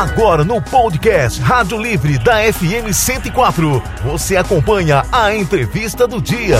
Agora no podcast Rádio Livre da FM 104, você acompanha a entrevista do dia.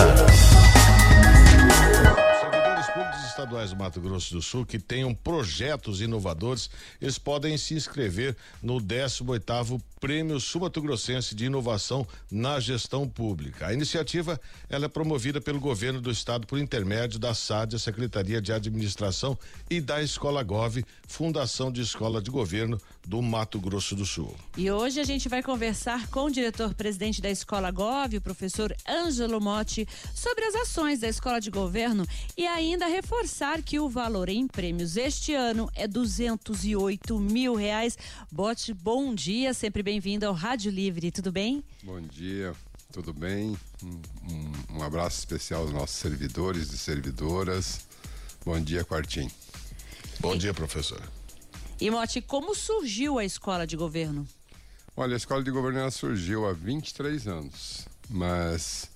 Servidores públicos estaduais do Mato Grosso do Sul que tenham projetos inovadores, eles podem se inscrever no 18º Prêmio Sumato Grossense de Inovação na Gestão Pública. A iniciativa ela é promovida pelo governo do estado por intermédio da SAD, a Secretaria de Administração e da Escola Gov, Fundação de Escola de Governo do Mato Grosso do Sul. E hoje a gente vai conversar com o diretor-presidente da Escola Gov, o professor Ângelo Motti, sobre as ações da Escola de Governo e ainda reforçar que o valor em prêmios este ano é 208 mil reais. Bote, bom dia, sempre bem-vindo ao Rádio Livre, tudo bem? Bom dia, tudo bem? Um, um, um abraço especial aos nossos servidores e servidoras. Bom dia, Quartim. Bom dia, professor. E Motti, como surgiu a Escola de Governo? Olha, a Escola de Governo surgiu há 23 anos, mas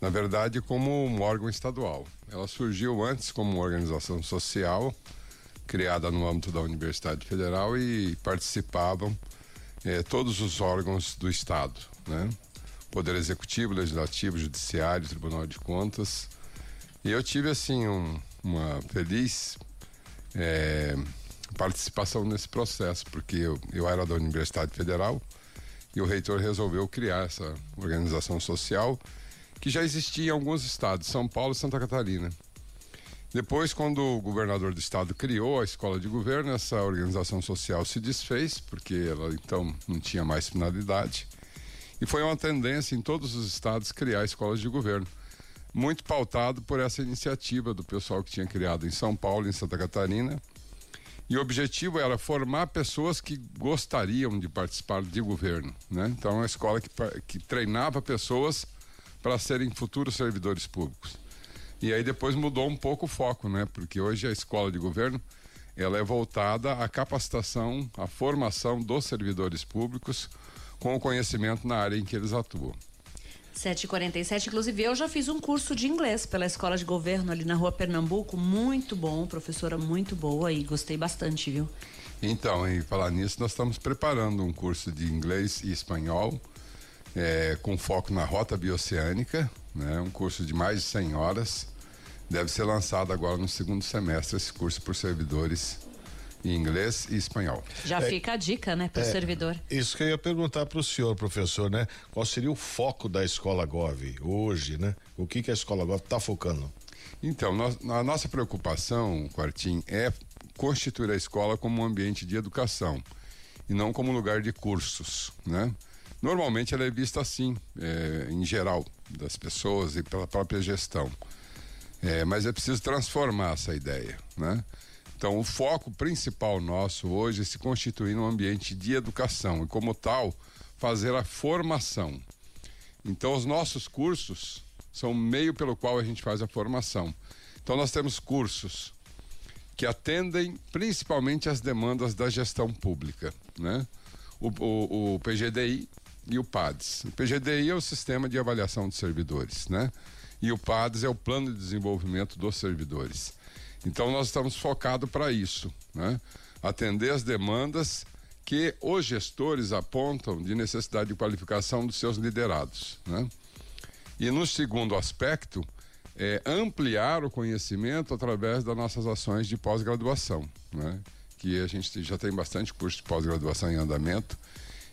na verdade como um órgão estadual. Ela surgiu antes como uma organização social criada no âmbito da Universidade Federal e participavam eh, todos os órgãos do Estado, né? Poder Executivo, Legislativo, Judiciário, Tribunal de Contas. E eu tive, assim, um, uma feliz eh, participação nesse processo, porque eu, eu era da Universidade Federal e o reitor resolveu criar essa organização social que já existia em alguns estados, São Paulo e Santa Catarina. Depois, quando o governador do estado criou a escola de governo, essa organização social se desfez, porque ela então não tinha mais finalidade. E foi uma tendência em todos os estados criar escolas de governo. Muito pautado por essa iniciativa do pessoal que tinha criado em São Paulo em Santa Catarina. E o objetivo era formar pessoas que gostariam de participar de governo. Né? Então, uma escola que, que treinava pessoas para serem futuros servidores públicos. E aí depois mudou um pouco o foco, né? Porque hoje a escola de governo ela é voltada à capacitação, à formação dos servidores públicos com o conhecimento na área em que eles atuam. 7h47, inclusive eu já fiz um curso de inglês pela Escola de Governo ali na rua Pernambuco, muito bom, professora muito boa e gostei bastante, viu? Então, em falar nisso, nós estamos preparando um curso de inglês e espanhol é, com foco na rota bioceânica, né? um curso de mais de 100 horas Deve ser lançado agora no segundo semestre esse curso por servidores em inglês e espanhol. Já é, fica a dica, né, para o é, servidor. Isso que eu ia perguntar para o senhor, professor, né? Qual seria o foco da Escola Gov hoje, né? O que, que a Escola Gov está focando? Então, nós, a nossa preocupação, Quartim, é constituir a escola como um ambiente de educação e não como lugar de cursos, né? Normalmente ela é vista assim, é, em geral, das pessoas e pela própria gestão. É, mas é preciso transformar essa ideia, né? Então, o foco principal nosso hoje é se constituir num ambiente de educação e, como tal, fazer a formação. Então, os nossos cursos são o meio pelo qual a gente faz a formação. Então, nós temos cursos que atendem principalmente às demandas da gestão pública, né? O, o, o PGDI e o PADS. O PGDI é o Sistema de Avaliação de Servidores, né? e o PADES é o Plano de Desenvolvimento dos Servidores. Então nós estamos focados para isso, né? atender as demandas que os gestores apontam de necessidade de qualificação dos seus liderados. Né? E no segundo aspecto, é ampliar o conhecimento através das nossas ações de pós-graduação, né? que a gente já tem bastante curso de pós-graduação em andamento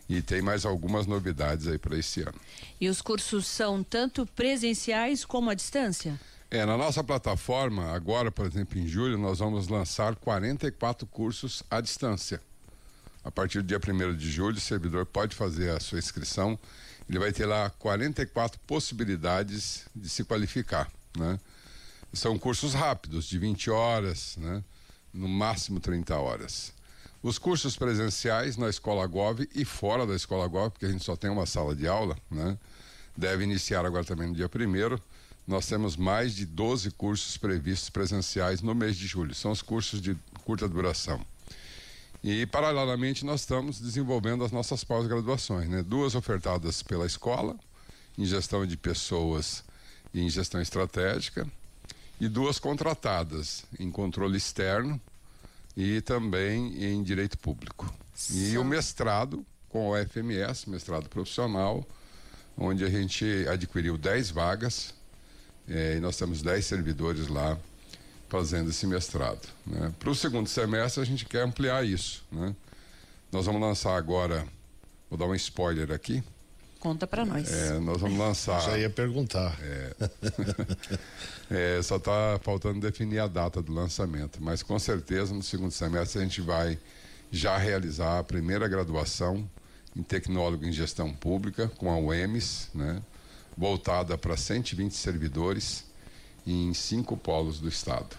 e tem mais algumas novidades aí para esse ano. E os cursos são tanto presenciais como à distância? É, na nossa plataforma, agora, por exemplo, em julho, nós vamos lançar 44 cursos à distância. A partir do dia 1 de julho, o servidor pode fazer a sua inscrição. Ele vai ter lá 44 possibilidades de se qualificar. Né? São cursos rápidos, de 20 horas, né? no máximo 30 horas. Os cursos presenciais na Escola Gov e fora da Escola Gov, porque a gente só tem uma sala de aula, né? Deve iniciar agora também no dia primeiro. Nós temos mais de 12 cursos previstos presenciais no mês de julho. São os cursos de curta duração. E, paralelamente, nós estamos desenvolvendo as nossas pós-graduações, né? Duas ofertadas pela escola, em gestão de pessoas e em gestão estratégica, e duas contratadas em controle externo e também em direito público. E o mestrado com o FMS, mestrado profissional, onde a gente adquiriu 10 vagas é, e nós temos 10 servidores lá fazendo esse mestrado. Né? Para o segundo semestre, a gente quer ampliar isso. Né? Nós vamos lançar agora, vou dar um spoiler aqui. Conta para nós. É, nós vamos lançar. Já ia perguntar. É, é, só está faltando definir a data do lançamento, mas com certeza no segundo semestre a gente vai já realizar a primeira graduação em tecnólogo em gestão pública com a UEMS, né, voltada para 120 servidores em cinco polos do estado.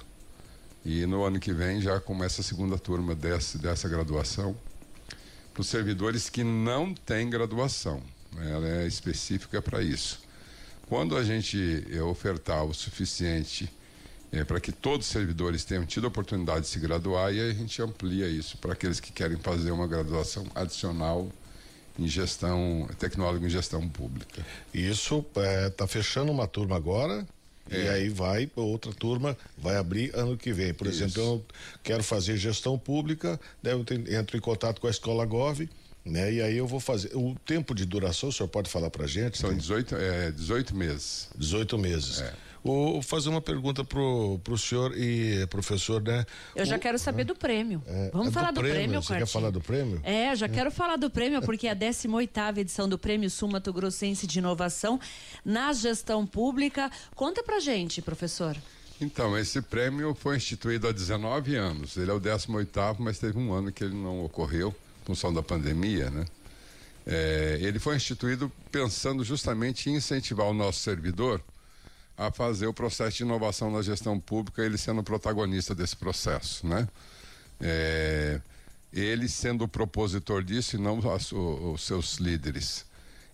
E no ano que vem já começa a segunda turma desse, dessa graduação para os servidores que não têm graduação. Né, ela é específica para isso. Quando a gente eh, ofertar o suficiente é, para que todos os servidores tenham tido a oportunidade de se graduar, e a gente amplia isso para aqueles que querem fazer uma graduação adicional em gestão, tecnólogo em gestão pública. Isso está é, fechando uma turma agora. É. E aí vai, outra turma vai abrir ano que vem. Por Isso. exemplo, eu quero fazer gestão pública, daí eu entro em contato com a escola Gov, né? E aí eu vou fazer. O tempo de duração, o senhor pode falar pra gente? São 18, é, 18 meses. 18 meses. É. Vou fazer uma pergunta pro, pro senhor e professor, né? Eu já o, quero saber do prêmio. É, Vamos é falar do, do prêmio, Você quer falar do prêmio? É, já é. quero falar do prêmio, porque é a 18ª edição do Prêmio Sul Mato Grossense de Inovação na Gestão Pública. Conta pra gente, professor. Então, esse prêmio foi instituído há 19 anos. Ele é o 18º, mas teve um ano que ele não ocorreu, em função da pandemia, né? É, ele foi instituído pensando justamente em incentivar o nosso servidor a fazer o processo de inovação na gestão pública, ele sendo protagonista desse processo, né? É, ele sendo o propositor disso e não as, o, os seus líderes.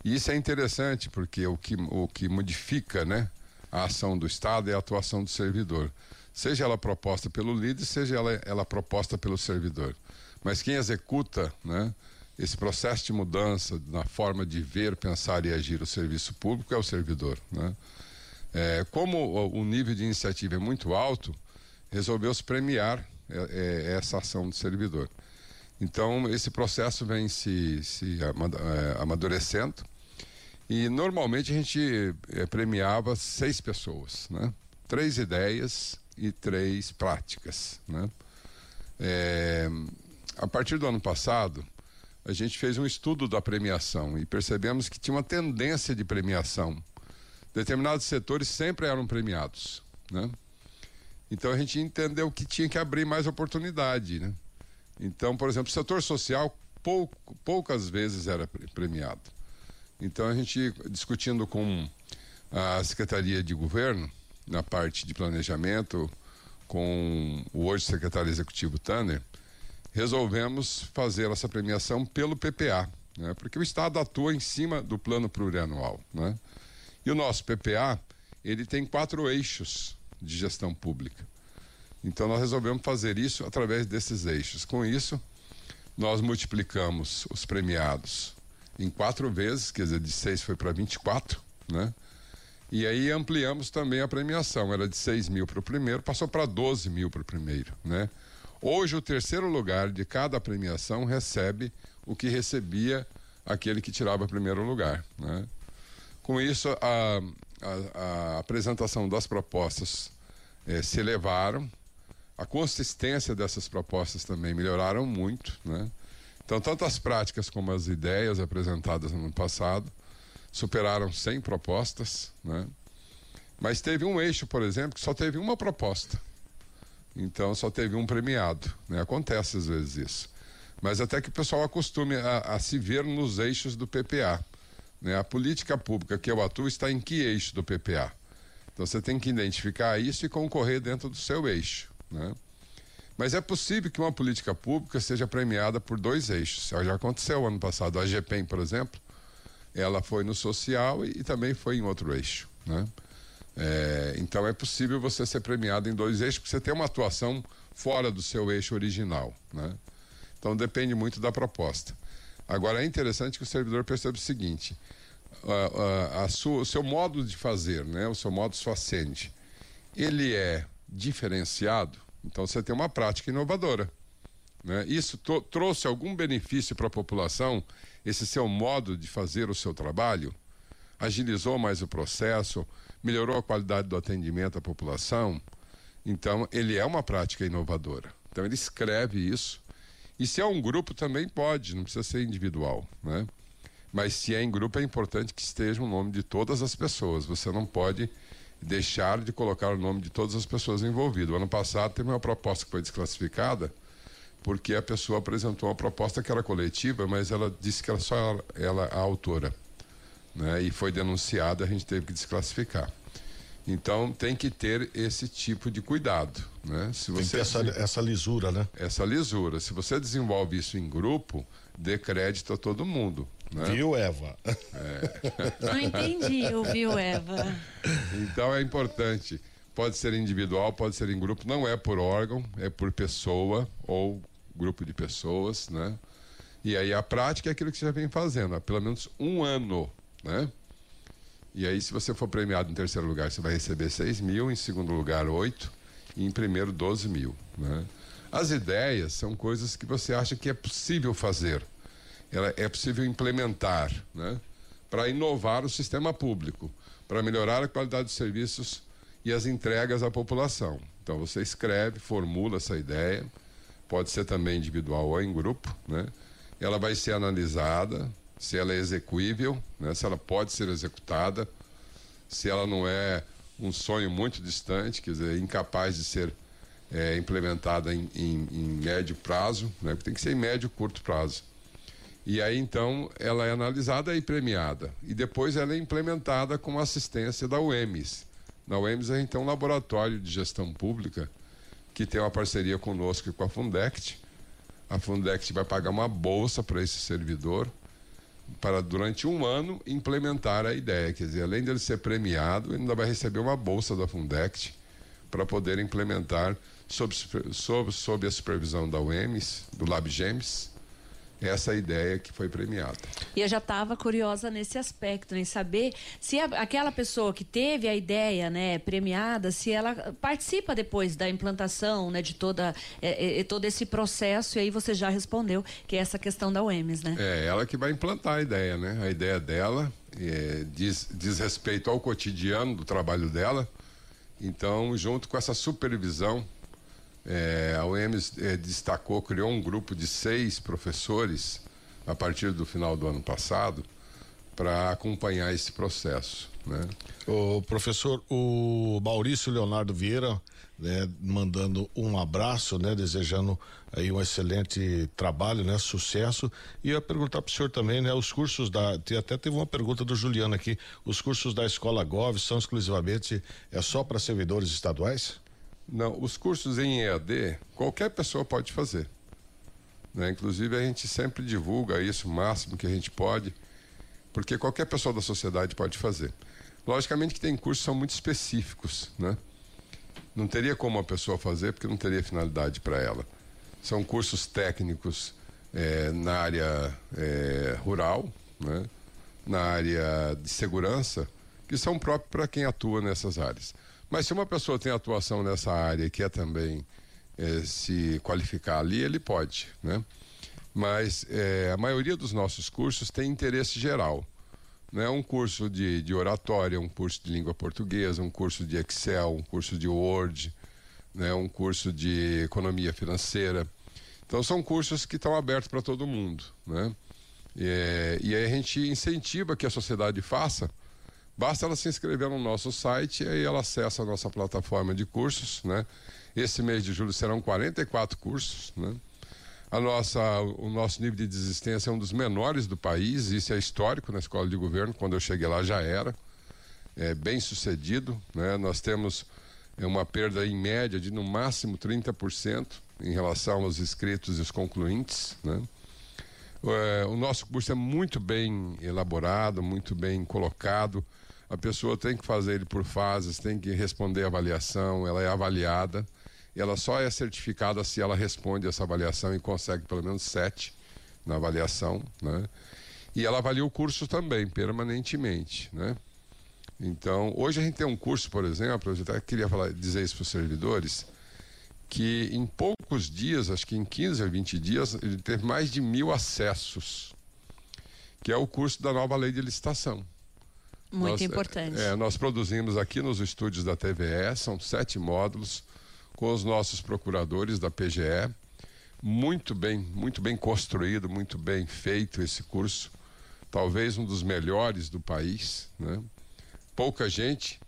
E isso é interessante porque o que, o que modifica, né, a ação do Estado é a atuação do servidor. Seja ela proposta pelo líder, seja ela, ela proposta pelo servidor. Mas quem executa, né, esse processo de mudança na forma de ver, pensar e agir o serviço público é o servidor, né? É, como o nível de iniciativa é muito alto, resolveu-se premiar é, é, essa ação do servidor. Então, esse processo vem se, se é, amadurecendo e normalmente a gente é, premiava seis pessoas, né? Três ideias e três práticas, né? É, a partir do ano passado, a gente fez um estudo da premiação e percebemos que tinha uma tendência de premiação determinados setores sempre eram premiados, né? Então a gente entendeu que tinha que abrir mais oportunidade, né? Então, por exemplo, o setor social pouco, poucas vezes era premiado. Então a gente discutindo com a Secretaria de Governo na parte de planejamento, com o hoje secretário executivo Tanner, resolvemos fazer essa premiação pelo PPA, né? Porque o Estado atua em cima do plano plurianual, né? E o nosso PPA, ele tem quatro eixos de gestão pública. Então nós resolvemos fazer isso através desses eixos. Com isso, nós multiplicamos os premiados em quatro vezes, quer dizer, de seis foi para 24, né? E aí ampliamos também a premiação. Era de 6 mil para o primeiro, passou para 12 mil para o primeiro, né? Hoje o terceiro lugar de cada premiação recebe o que recebia aquele que tirava primeiro lugar, né? Com isso, a, a, a apresentação das propostas eh, se elevaram, a consistência dessas propostas também melhoraram muito, né? Então, tanto as práticas como as ideias apresentadas no ano passado superaram 100 propostas, né? Mas teve um eixo, por exemplo, que só teve uma proposta. Então, só teve um premiado, né? Acontece às vezes isso. Mas até que o pessoal acostume a, a se ver nos eixos do PPA. Né? A política pública que eu atuo está em que eixo do PPA? Então você tem que identificar isso e concorrer dentro do seu eixo. Né? Mas é possível que uma política pública seja premiada por dois eixos. Já aconteceu ano passado. A GPEM, por exemplo, ela foi no social e, e também foi em outro eixo. Né? É, então é possível você ser premiado em dois eixos, porque você tem uma atuação fora do seu eixo original. Né? Então depende muito da proposta. Agora é interessante que o servidor perceba o seguinte: a, a, a sua, o seu modo de fazer, né, o seu modus facendi, ele é diferenciado. Então você tem uma prática inovadora. né? isso trouxe algum benefício para a população, esse seu modo de fazer o seu trabalho? Agilizou mais o processo? Melhorou a qualidade do atendimento à população? Então, ele é uma prática inovadora. Então, ele escreve isso. E se é um grupo, também pode, não precisa ser individual, né? Mas se é em grupo, é importante que esteja o nome de todas as pessoas. Você não pode deixar de colocar o nome de todas as pessoas envolvidas. O ano passado teve uma proposta que foi desclassificada porque a pessoa apresentou uma proposta que era coletiva, mas ela disse que era só ela, ela a autora. Né? E foi denunciada, a gente teve que desclassificar. Então tem que ter esse tipo de cuidado, né? Se você tem que ter essa, essa lisura, né? Essa lisura. Se você desenvolve isso em grupo, dê crédito a todo mundo. Né? Viu, Eva? É. Não entendi o viu, Eva. Então é importante. Pode ser individual, pode ser em grupo. Não é por órgão, é por pessoa ou grupo de pessoas, né? E aí a prática é aquilo que você já vem fazendo há pelo menos um ano, né? E aí, se você for premiado em terceiro lugar, você vai receber 6 mil, em segundo lugar, 8, e em primeiro, 12 mil. Né? As ideias são coisas que você acha que é possível fazer, Ela, é possível implementar, né? para inovar o sistema público, para melhorar a qualidade dos serviços e as entregas à população. Então, você escreve, formula essa ideia, pode ser também individual ou em grupo, né? ela vai ser analisada, se ela é execuível, né? se ela pode ser executada, se ela não é um sonho muito distante, quer dizer, incapaz de ser é, implementada em, em, em, médio prazo, né? tem que ser em médio curto prazo. E aí então ela é analisada e premiada. E depois ela é implementada com assistência da UEMS. Na UEMS gente tem um laboratório de gestão pública que tem uma parceria conosco e com a Fundect. A Fundect vai pagar uma bolsa para esse servidor para durante um ano implementar a ideia. Quer dizer, além dele ser premiado, ele ainda vai receber uma bolsa da Fundect para poder implementar sob, sob, sob a supervisão da UEMS, do LabGEMS, essa ideia que foi premiada. E eu já estava curiosa nesse aspecto, em saber se a, aquela pessoa que teve a ideia, né, premiada, se ela participa depois da implantação, né, de toda é, é, todo esse processo. E aí você já respondeu que é essa questão da UEMS, né? É ela que vai implantar a ideia, né? A ideia dela é, diz, diz respeito ao cotidiano do trabalho dela. Então, junto com essa supervisão é, a UEMS é, destacou, criou um grupo de seis professores a partir do final do ano passado para acompanhar esse processo. Né? O professor, o Maurício Leonardo Vieira, né, mandando um abraço, né, desejando aí um excelente trabalho, né, sucesso. E eu ia perguntar para o senhor também, né, os cursos da, até teve uma pergunta do Juliano aqui, os cursos da Escola Gov são exclusivamente é só para servidores estaduais? Não, os cursos em EAD, qualquer pessoa pode fazer. Né? Inclusive, a gente sempre divulga isso o máximo que a gente pode, porque qualquer pessoa da sociedade pode fazer. Logicamente que tem cursos que são muito específicos, né? Não teria como a pessoa fazer, porque não teria finalidade para ela. São cursos técnicos é, na área é, rural, né? na área de segurança, que são próprios para quem atua nessas áreas. Mas se uma pessoa tem atuação nessa área e quer também é, se qualificar ali, ele pode, né? Mas é, a maioria dos nossos cursos tem interesse geral. Né? Um curso de, de oratória, um curso de língua portuguesa, um curso de Excel, um curso de Word, né? um curso de economia financeira. Então são cursos que estão abertos para todo mundo. Né? É, e aí a gente incentiva que a sociedade faça Basta ela se inscrever no nosso site e aí ela acessa a nossa plataforma de cursos, né? Esse mês de julho serão 44 cursos, né? A nossa, o nosso nível de desistência é um dos menores do país, isso é histórico na escola de governo, quando eu cheguei lá já era. É bem sucedido, né? Nós temos é, uma perda em média de no máximo 30% em relação aos inscritos e os concluintes, né? É, o nosso curso é muito bem elaborado, muito bem colocado a pessoa tem que fazer ele por fases, tem que responder a avaliação, ela é avaliada. Ela só é certificada se ela responde essa avaliação e consegue pelo menos sete na avaliação, né? E ela avalia o curso também, permanentemente, né? Então, hoje a gente tem um curso, por exemplo, eu até queria falar, dizer isso para os servidores, que em pouco poucos dias, acho que em 15 a 20 dias, ele teve mais de mil acessos, que é o curso da nova lei de licitação. Muito nós, importante. É, nós produzimos aqui nos estúdios da TVE, são sete módulos, com os nossos procuradores da PGE. Muito bem, muito bem construído, muito bem feito esse curso. Talvez um dos melhores do país. Né? Pouca gente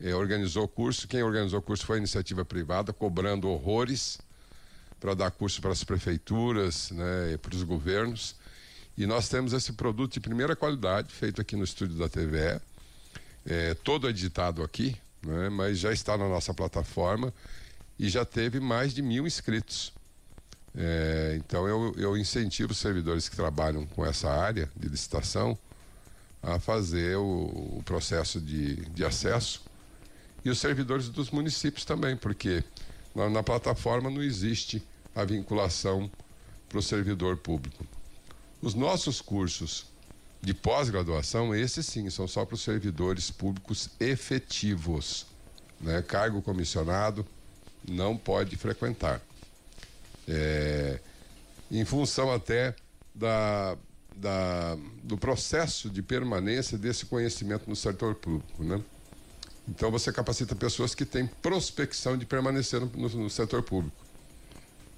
eh, organizou o curso. Quem organizou o curso foi a iniciativa privada, cobrando horrores para dar curso para as prefeituras, né, para os governos. E nós temos esse produto de primeira qualidade, feito aqui no estúdio da TVE, é, todo editado aqui, né, mas já está na nossa plataforma e já teve mais de mil inscritos. É, então eu, eu incentivo os servidores que trabalham com essa área de licitação a fazer o, o processo de, de acesso e os servidores dos municípios também, porque na, na plataforma não existe a vinculação para o servidor público. Os nossos cursos de pós-graduação, esses sim, são só para os servidores públicos efetivos. Né? Cargo comissionado não pode frequentar. É, em função até da, da, do processo de permanência desse conhecimento no setor público. Né? Então você capacita pessoas que têm prospecção de permanecer no, no, no setor público.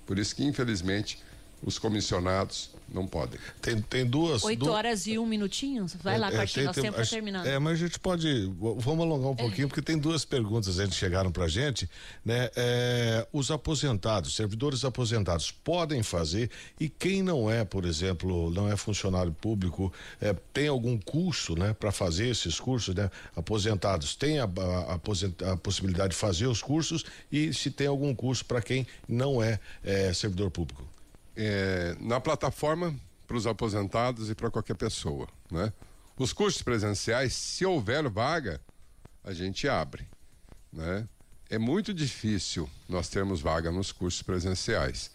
Por isso que, infelizmente, os comissionados não podem. Tem, tem duas. Oito horas e um minutinho? Vai é, lá, Cartinho, é, nós temos para terminar. É, mas a gente pode. Vamos alongar um é. pouquinho, porque tem duas perguntas que chegaram para a gente. Né? É, os aposentados, servidores aposentados, podem fazer e quem não é, por exemplo, não é funcionário público, é, tem algum curso né, para fazer esses cursos, né? Aposentados, tem a, a, a, possibilidade de fazer os cursos e se tem algum curso para quem não é, é servidor público é, na plataforma para os aposentados e para qualquer pessoa. Né? Os cursos presenciais, se houver vaga, a gente abre. Né? É muito difícil nós termos vaga nos cursos presenciais,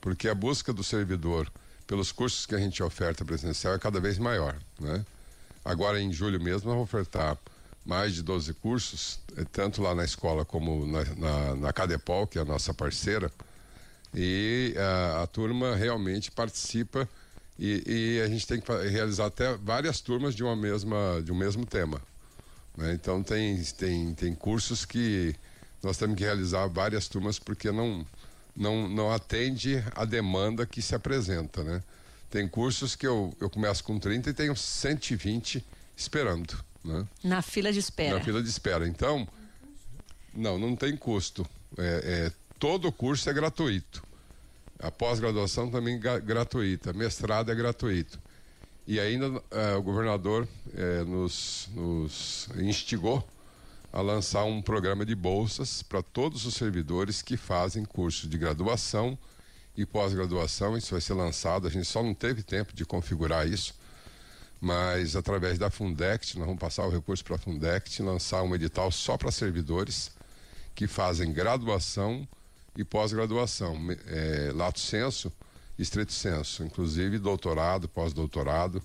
porque a busca do servidor pelos cursos que a gente oferta presencial é cada vez maior. Né? Agora, em julho mesmo, vamos ofertar mais de 12 cursos, eh, tanto lá na escola como na, na, na Cadepol, que é a nossa parceira e a, a turma realmente participa e, e, a gente tem que realizar até várias turmas de uma mesma de um mesmo tema né? então tem, tem tem cursos que nós temos que realizar várias turmas porque não não não atende a demanda que se apresenta né tem cursos que eu, eu começo com 30 e tenho 120 esperando né? na fila de espera na fila de espera então não não tem custo é, é todo curso é gratuito. A pós-graduação também gratuita, mestrado é gratuito. E ainda uh, o governador uh, nos, nos instigou a lançar um programa de bolsas para todos os servidores que fazem cursos de graduação e pós-graduação. Isso vai ser lançado, a gente só não teve tempo de configurar isso, mas através da Fundect, nós vamos passar o recurso para a Fundect, lançar um edital só para servidores que fazem graduação e pós-graduação, é, lato senso, estrito senso, inclusive doutorado, pós-doutorado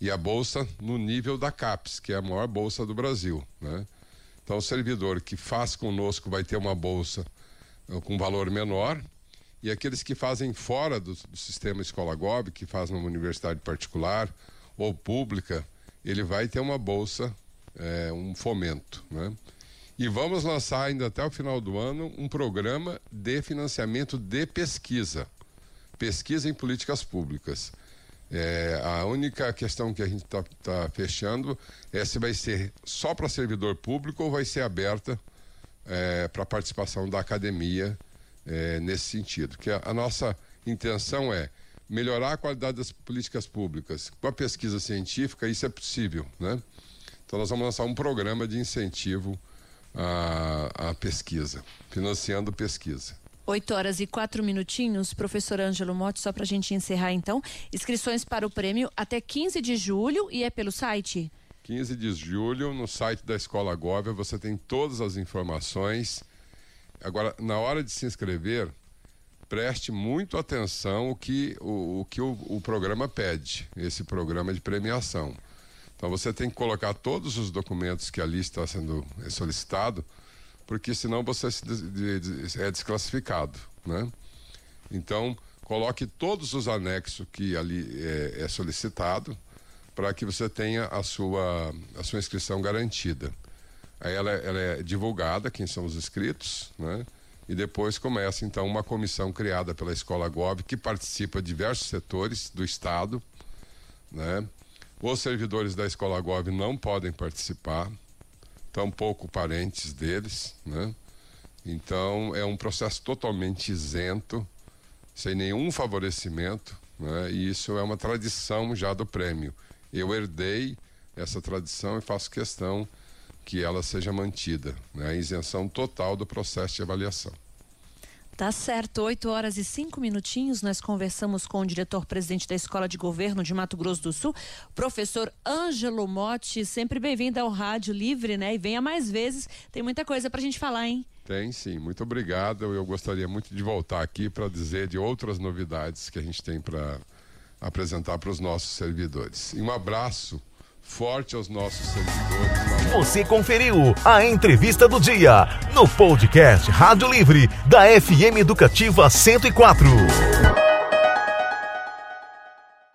e a bolsa no nível da CAPES, que é a maior bolsa do Brasil, né? Então o servidor que faz conosco vai ter uma bolsa uh, com valor menor e aqueles que fazem fora do, do sistema Escola Gob, que fazem numa universidade particular ou pública, ele vai ter uma bolsa, é, um fomento, né? E vamos lançar ainda até o final do ano um programa de financiamento de pesquisa. Pesquisa em políticas públicas. É, a única questão que a gente está tá fechando é se vai ser só para servidor público ou vai ser aberta é, para participação da academia é, nesse sentido. Que a, a, nossa intenção é melhorar a qualidade das políticas públicas. Com a pesquisa científica, isso é possível. Né? Então, nós vamos lançar um programa de incentivo a, a pesquisa, financiando pesquisa. 8 horas e quatro minutinhos, professor Ângelo Motti, só para a gente encerrar então. Inscrições para o prêmio até 15 de julho e é pelo site? 15 de julho, no site da Escola Góvia, você tem todas as informações. Agora, na hora de se inscrever, preste muito atenção o que o, o que o, o programa pede, esse programa de premiação. Então você tem que colocar todos os documentos que ali está sendo solicitado, porque senão você é desclassificado, né? Então, coloque todos os anexos que ali é, é solicitado para que você tenha a sua, a sua inscrição garantida. Aí ela, ela é divulgada, quem são os inscritos, né? E depois começa, então, uma comissão criada pela Escola GOV, que participa de diversos setores do Estado, né? Os servidores da Escola GOV não podem participar, tampouco parentes deles, né? Então, é um processo totalmente isento, sem nenhum favorecimento, né? e isso é uma tradição já do prêmio. Eu herdei essa tradição e faço questão que ela seja mantida, né? a isenção total do processo de avaliação. Tá certo, 8 horas e cinco minutinhos. Nós conversamos com o diretor-presidente da Escola de Governo de Mato Grosso do Sul, professor Ângelo Motti. Sempre bem-vindo ao Rádio Livre, né? E venha mais vezes. Tem muita coisa pra gente falar, hein? Tem sim, muito obrigado. Eu gostaria muito de voltar aqui para dizer de outras novidades que a gente tem para apresentar para os nossos servidores. E um abraço forte aos nossos servidores. Você conferiu a entrevista do dia no podcast Rádio Livre da FM Educativa 104.